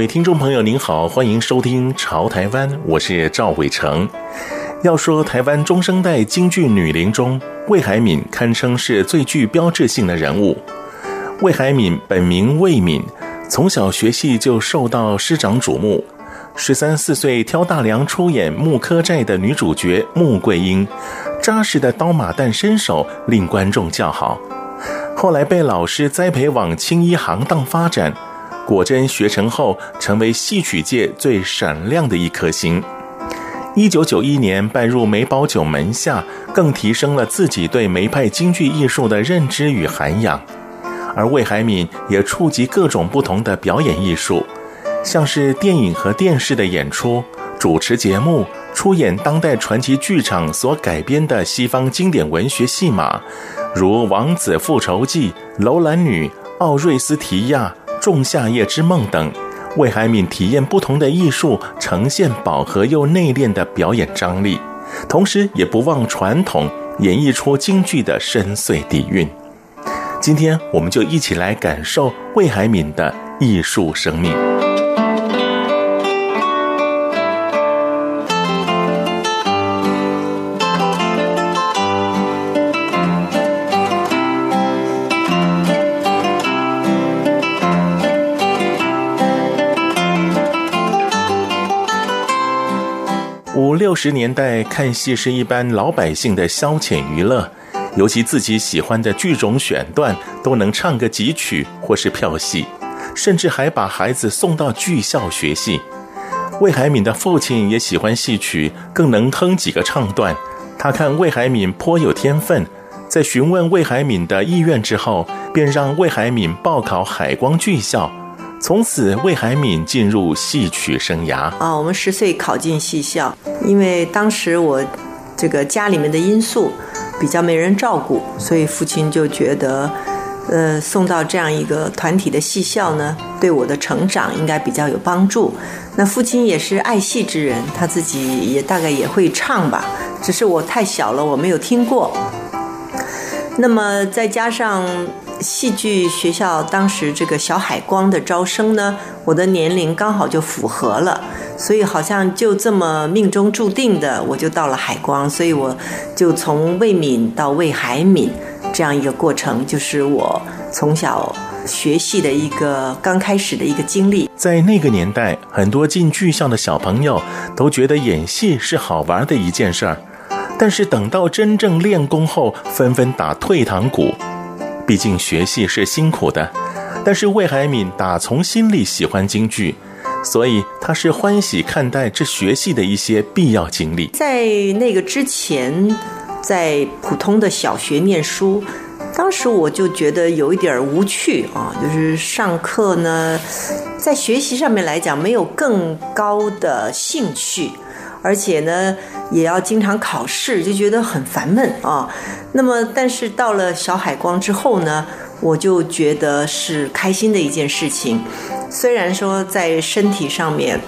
各位听众朋友，您好，欢迎收听《潮台湾》，我是赵伟成。要说台湾中生代京剧女伶中，魏海敏堪称是最具标志性的人物。魏海敏本名魏敏，从小学戏就受到师长瞩目。十三四岁挑大梁出演《木柯寨》的女主角穆桂英，扎实的刀马旦身手令观众叫好。后来被老师栽培往青衣行当发展。果真学成后，成为戏曲界最闪亮的一颗星。一九九一年拜入梅葆玖门下，更提升了自己对梅派京剧艺术的认知与涵养。而魏海敏也触及各种不同的表演艺术，像是电影和电视的演出、主持节目、出演当代传奇剧场所改编的西方经典文学戏码，如《王子复仇记》《楼兰女》《奥瑞斯提亚》。《仲夏夜之梦》等，魏海敏体验不同的艺术，呈现饱和又内敛的表演张力，同时也不忘传统，演绎出京剧的深邃底蕴。今天，我们就一起来感受魏海敏的艺术生命。六十年代看戏是一般老百姓的消遣娱乐，尤其自己喜欢的剧种选段都能唱个几曲或是票戏，甚至还把孩子送到剧校学戏。魏海敏的父亲也喜欢戏曲，更能哼几个唱段。他看魏海敏颇有天分，在询问魏海敏的意愿之后，便让魏海敏报考海光剧校。从此，魏海敏进入戏曲生涯。啊，我们十岁考进戏校，因为当时我这个家里面的因素比较没人照顾，所以父亲就觉得，呃，送到这样一个团体的戏校呢，对我的成长应该比较有帮助。那父亲也是爱戏之人，他自己也大概也会唱吧，只是我太小了，我没有听过。那么再加上。戏剧学校当时这个小海光的招生呢，我的年龄刚好就符合了，所以好像就这么命中注定的，我就到了海光，所以我就从魏敏到魏海敏这样一个过程，就是我从小学戏的一个刚开始的一个经历。在那个年代，很多进剧校的小朋友都觉得演戏是好玩的一件事儿，但是等到真正练功后，纷纷打退堂鼓。毕竟学戏是辛苦的，但是魏海敏打从心里喜欢京剧，所以他是欢喜看待这学戏的一些必要经历。在那个之前，在普通的小学念书，当时我就觉得有一点无趣啊，就是上课呢，在学习上面来讲没有更高的兴趣。而且呢，也要经常考试，就觉得很烦闷啊。那么，但是到了小海光之后呢，我就觉得是开心的一件事情。虽然说在身体上面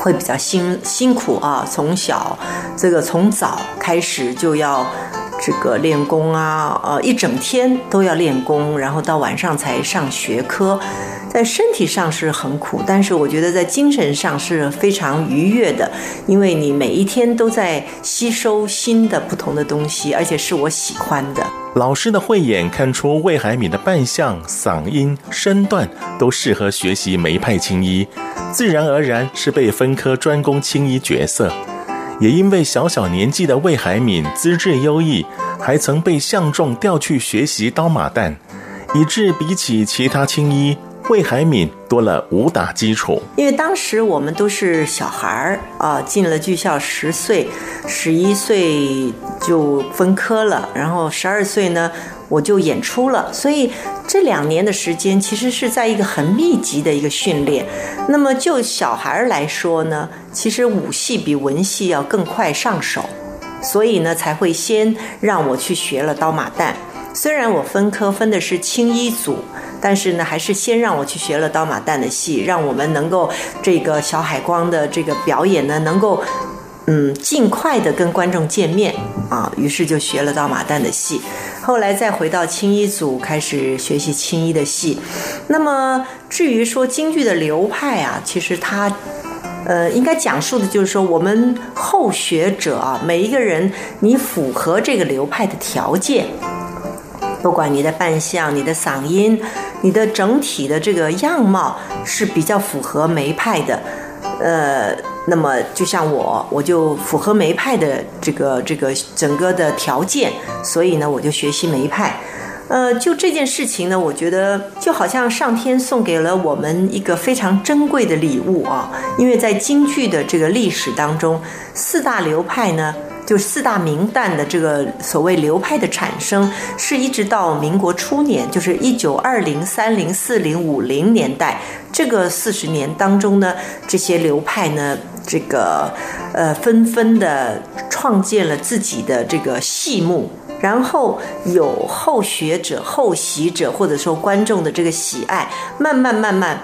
会比较辛辛苦啊，从小这个从早开始就要这个练功啊，呃，一整天都要练功，然后到晚上才上学科。在身体上是很苦，但是我觉得在精神上是非常愉悦的，因为你每一天都在吸收新的不同的东西，而且是我喜欢的。老师的慧眼看出魏海敏的扮相、嗓音、身段都适合学习梅派青衣，自然而然是被分科专攻青衣角色。也因为小小年纪的魏海敏资质优异，还曾被相中调去学习刀马旦，以致比起其他青衣。魏海敏多了武打基础。因为当时我们都是小孩儿啊，进了剧校十岁，十一岁就分科了，然后十二岁呢，我就演出了，所以这两年的时间其实是在一个很密集的一个训练。那么就小孩来说呢，其实武戏比文戏要更快上手，所以呢才会先让我去学了刀马旦。虽然我分科分的是青衣组，但是呢还是先让我去学了刀马旦的戏，让我们能够这个小海光的这个表演呢能够。嗯，尽快的跟观众见面啊，于是就学了刀马旦的戏，后来再回到青衣组开始学习青衣的戏。那么至于说京剧的流派啊，其实它，呃，应该讲述的就是说我们后学者啊，每一个人你符合这个流派的条件，不管你的扮相、你的嗓音、你的整体的这个样貌是比较符合梅派的，呃。那么，就像我，我就符合梅派的这个这个整个的条件，所以呢，我就学习梅派。呃，就这件事情呢，我觉得就好像上天送给了我们一个非常珍贵的礼物啊，因为在京剧的这个历史当中，四大流派呢。就四大名旦的这个所谓流派的产生，是一直到民国初年，就是一九二零、三零、四零、五零年代这个四十年当中呢，这些流派呢，这个呃纷纷的创建了自己的这个戏目，然后有后学者、后习者，或者说观众的这个喜爱，慢慢慢慢。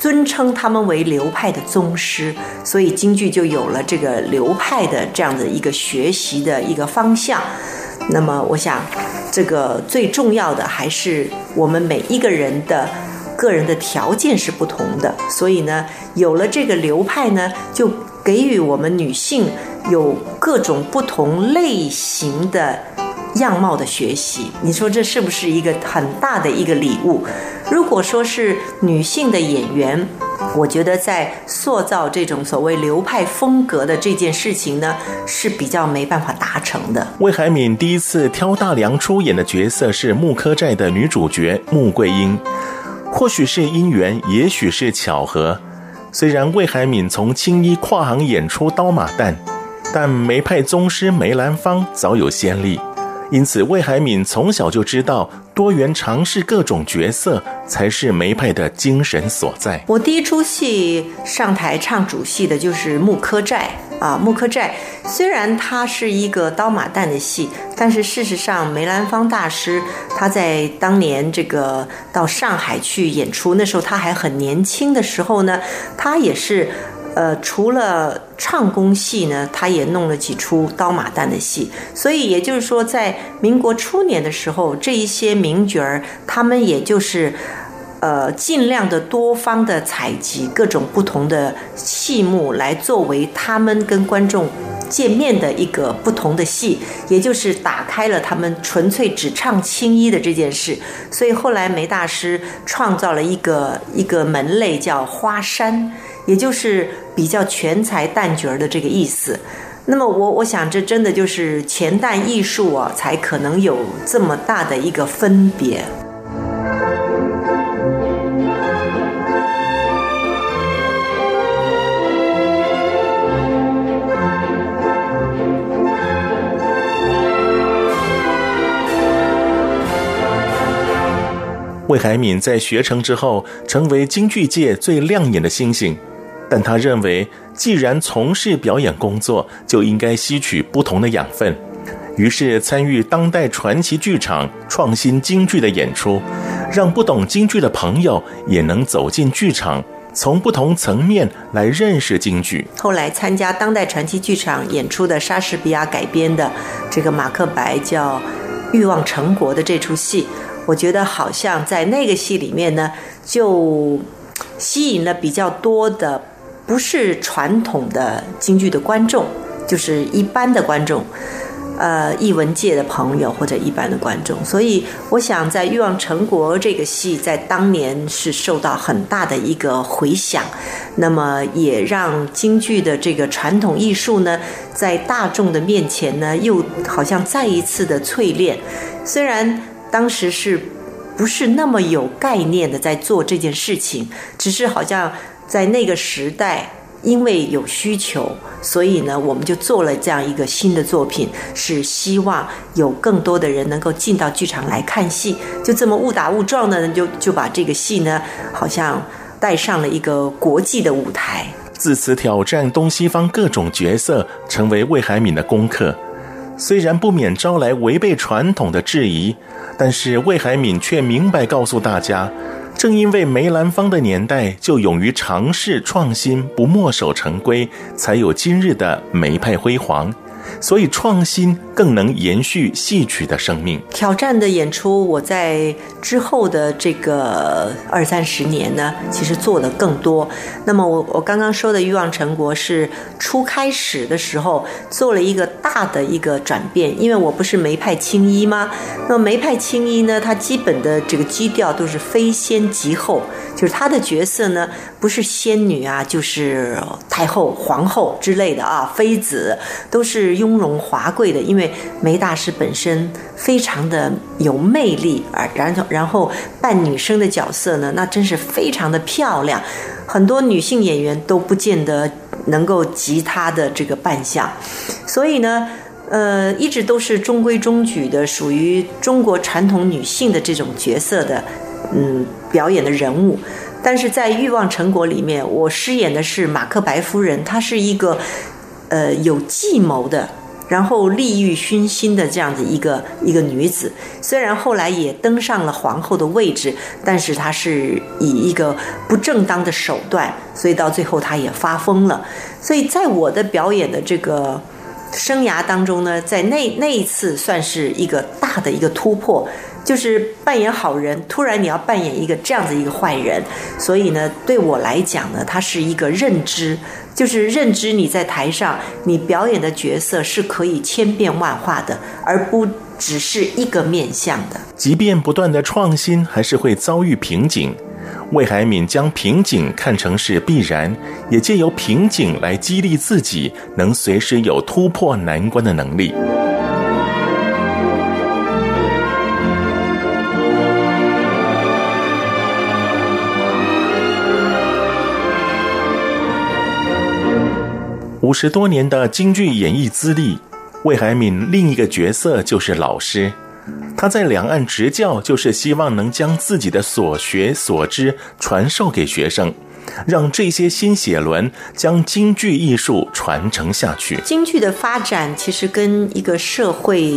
尊称他们为流派的宗师，所以京剧就有了这个流派的这样的一个学习的一个方向。那么，我想，这个最重要的还是我们每一个人的个人的条件是不同的，所以呢，有了这个流派呢，就给予我们女性有各种不同类型的。样貌的学习，你说这是不是一个很大的一个礼物？如果说是女性的演员，我觉得在塑造这种所谓流派风格的这件事情呢，是比较没办法达成的。魏海敏第一次挑大梁出演的角色是木柯寨的女主角穆桂英，或许是因缘，也许是巧合。虽然魏海敏从青衣跨行演出刀马旦，但梅派宗师梅兰芳早有先例。因此，魏海敏从小就知道多元尝试各种角色才是梅派的精神所在。我第一出戏上台唱主戏的就是木柯寨啊，木柯寨虽然它是一个刀马旦的戏，但是事实上梅兰芳大师他在当年这个到上海去演出，那时候他还很年轻的时候呢，他也是。呃，除了唱功戏呢，他也弄了几出刀马旦的戏，所以也就是说，在民国初年的时候，这一些名角儿，他们也就是，呃，尽量的多方的采集各种不同的戏目，来作为他们跟观众见面的一个不同的戏，也就是打开了他们纯粹只唱青衣的这件事。所以后来梅大师创造了一个一个门类，叫花山。也就是比较全才旦角儿的这个意思，那么我我想这真的就是前旦艺术啊，才可能有这么大的一个分别。魏海敏在学成之后，成为京剧界最亮眼的星星。但他认为，既然从事表演工作，就应该吸取不同的养分，于是参与当代传奇剧场创新京剧的演出，让不懂京剧的朋友也能走进剧场，从不同层面来认识京剧。后来参加当代传奇剧场演出的莎士比亚改编的这个《马克白》，叫《欲望成国》的这出戏，我觉得好像在那个戏里面呢，就吸引了比较多的。不是传统的京剧的观众，就是一般的观众，呃，艺文界的朋友或者一般的观众。所以，我想在《欲望成国》这个戏在当年是受到很大的一个回响，那么也让京剧的这个传统艺术呢，在大众的面前呢，又好像再一次的淬炼。虽然当时是。不是那么有概念的在做这件事情，只是好像在那个时代。因为有需求，所以呢，我们就做了这样一个新的作品，是希望有更多的人能够进到剧场来看戏。就这么误打误撞的，就就把这个戏呢，好像带上了一个国际的舞台。自此挑战东西方各种角色，成为魏海敏的功课。虽然不免招来违背传统的质疑，但是魏海敏却明白告诉大家。正因为梅兰芳的年代就勇于尝试创新，不墨守成规，才有今日的梅派辉煌。所以创新更能延续戏曲的生命。挑战的演出，我在之后的这个二三十年呢，其实做的更多。那么我我刚刚说的《欲望成国》是初开始的时候做了一个大的一个转变，因为我不是梅派青衣吗？那么梅派青衣呢，它基本的这个基调都是非仙即后，就是它的角色呢不是仙女啊，就是太后、皇后之类的啊，妃子都是。雍容华贵的，因为梅大师本身非常的有魅力啊，然后然后扮女生的角色呢，那真是非常的漂亮，很多女性演员都不见得能够及她的这个扮相，所以呢，呃，一直都是中规中矩的，属于中国传统女性的这种角色的，嗯，表演的人物，但是在《欲望成果》里面，我饰演的是马克白夫人，她是一个。呃，有计谋的，然后利欲熏心的这样的一个一个女子，虽然后来也登上了皇后的位置，但是她是以一个不正当的手段，所以到最后她也发疯了。所以在我的表演的这个生涯当中呢，在那那一次算是一个大的一个突破，就是扮演好人，突然你要扮演一个这样子一个坏人，所以呢，对我来讲呢，它是一个认知。就是认知你在台上，你表演的角色是可以千变万化的，而不只是一个面向的。即便不断的创新，还是会遭遇瓶颈。魏海敏将瓶颈看成是必然，也借由瓶颈来激励自己，能随时有突破难关的能力。五十多年的京剧演艺资历，魏海敏另一个角色就是老师。他在两岸执教，就是希望能将自己的所学所知传授给学生，让这些新血轮将京剧艺术传承下去。京剧的发展其实跟一个社会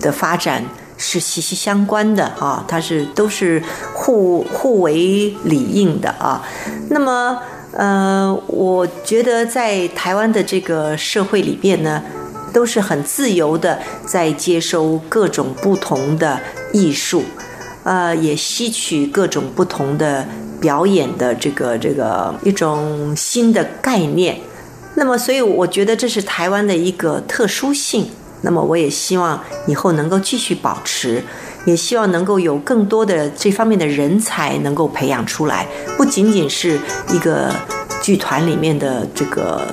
的发展是息息相关的啊，它是都是互互为理应的啊。那么。呃，我觉得在台湾的这个社会里边呢，都是很自由的，在接收各种不同的艺术，呃，也吸取各种不同的表演的这个这个一种新的概念。那么，所以我觉得这是台湾的一个特殊性。那么，我也希望以后能够继续保持。也希望能够有更多的这方面的人才能够培养出来，不仅仅是一个剧团里面的这个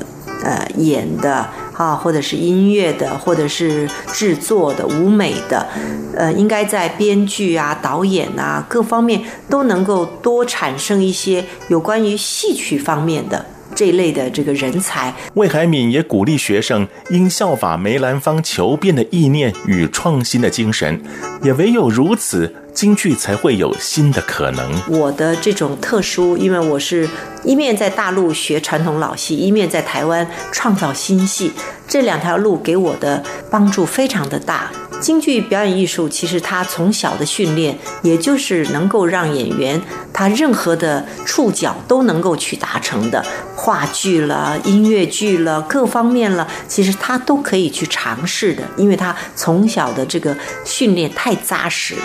呃演的啊，或者是音乐的，或者是制作的舞美的，呃，应该在编剧啊、导演啊各方面都能够多产生一些有关于戏曲方面的。这一类的这个人才，魏海敏也鼓励学生应效法梅兰芳求变的意念与创新的精神，也唯有如此，京剧才会有新的可能。我的这种特殊，因为我是一面在大陆学传统老戏，一面在台湾创造新戏，这两条路给我的帮助非常的大。京剧表演艺术其实它从小的训练，也就是能够让演员他任何的触角都能够去达成的，话剧了、音乐剧了、各方面了，其实他都可以去尝试的，因为他从小的这个训练太扎实了。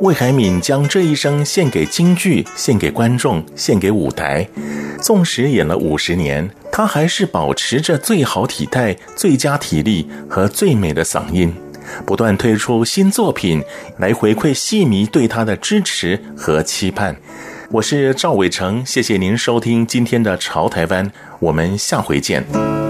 魏海敏将这一生献给京剧，献给观众，献给舞台。纵使演了五十年，他还是保持着最好体态、最佳体力和最美的嗓音，不断推出新作品来回馈戏迷对他的支持和期盼。我是赵伟成，谢谢您收听今天的《潮台湾》，我们下回见。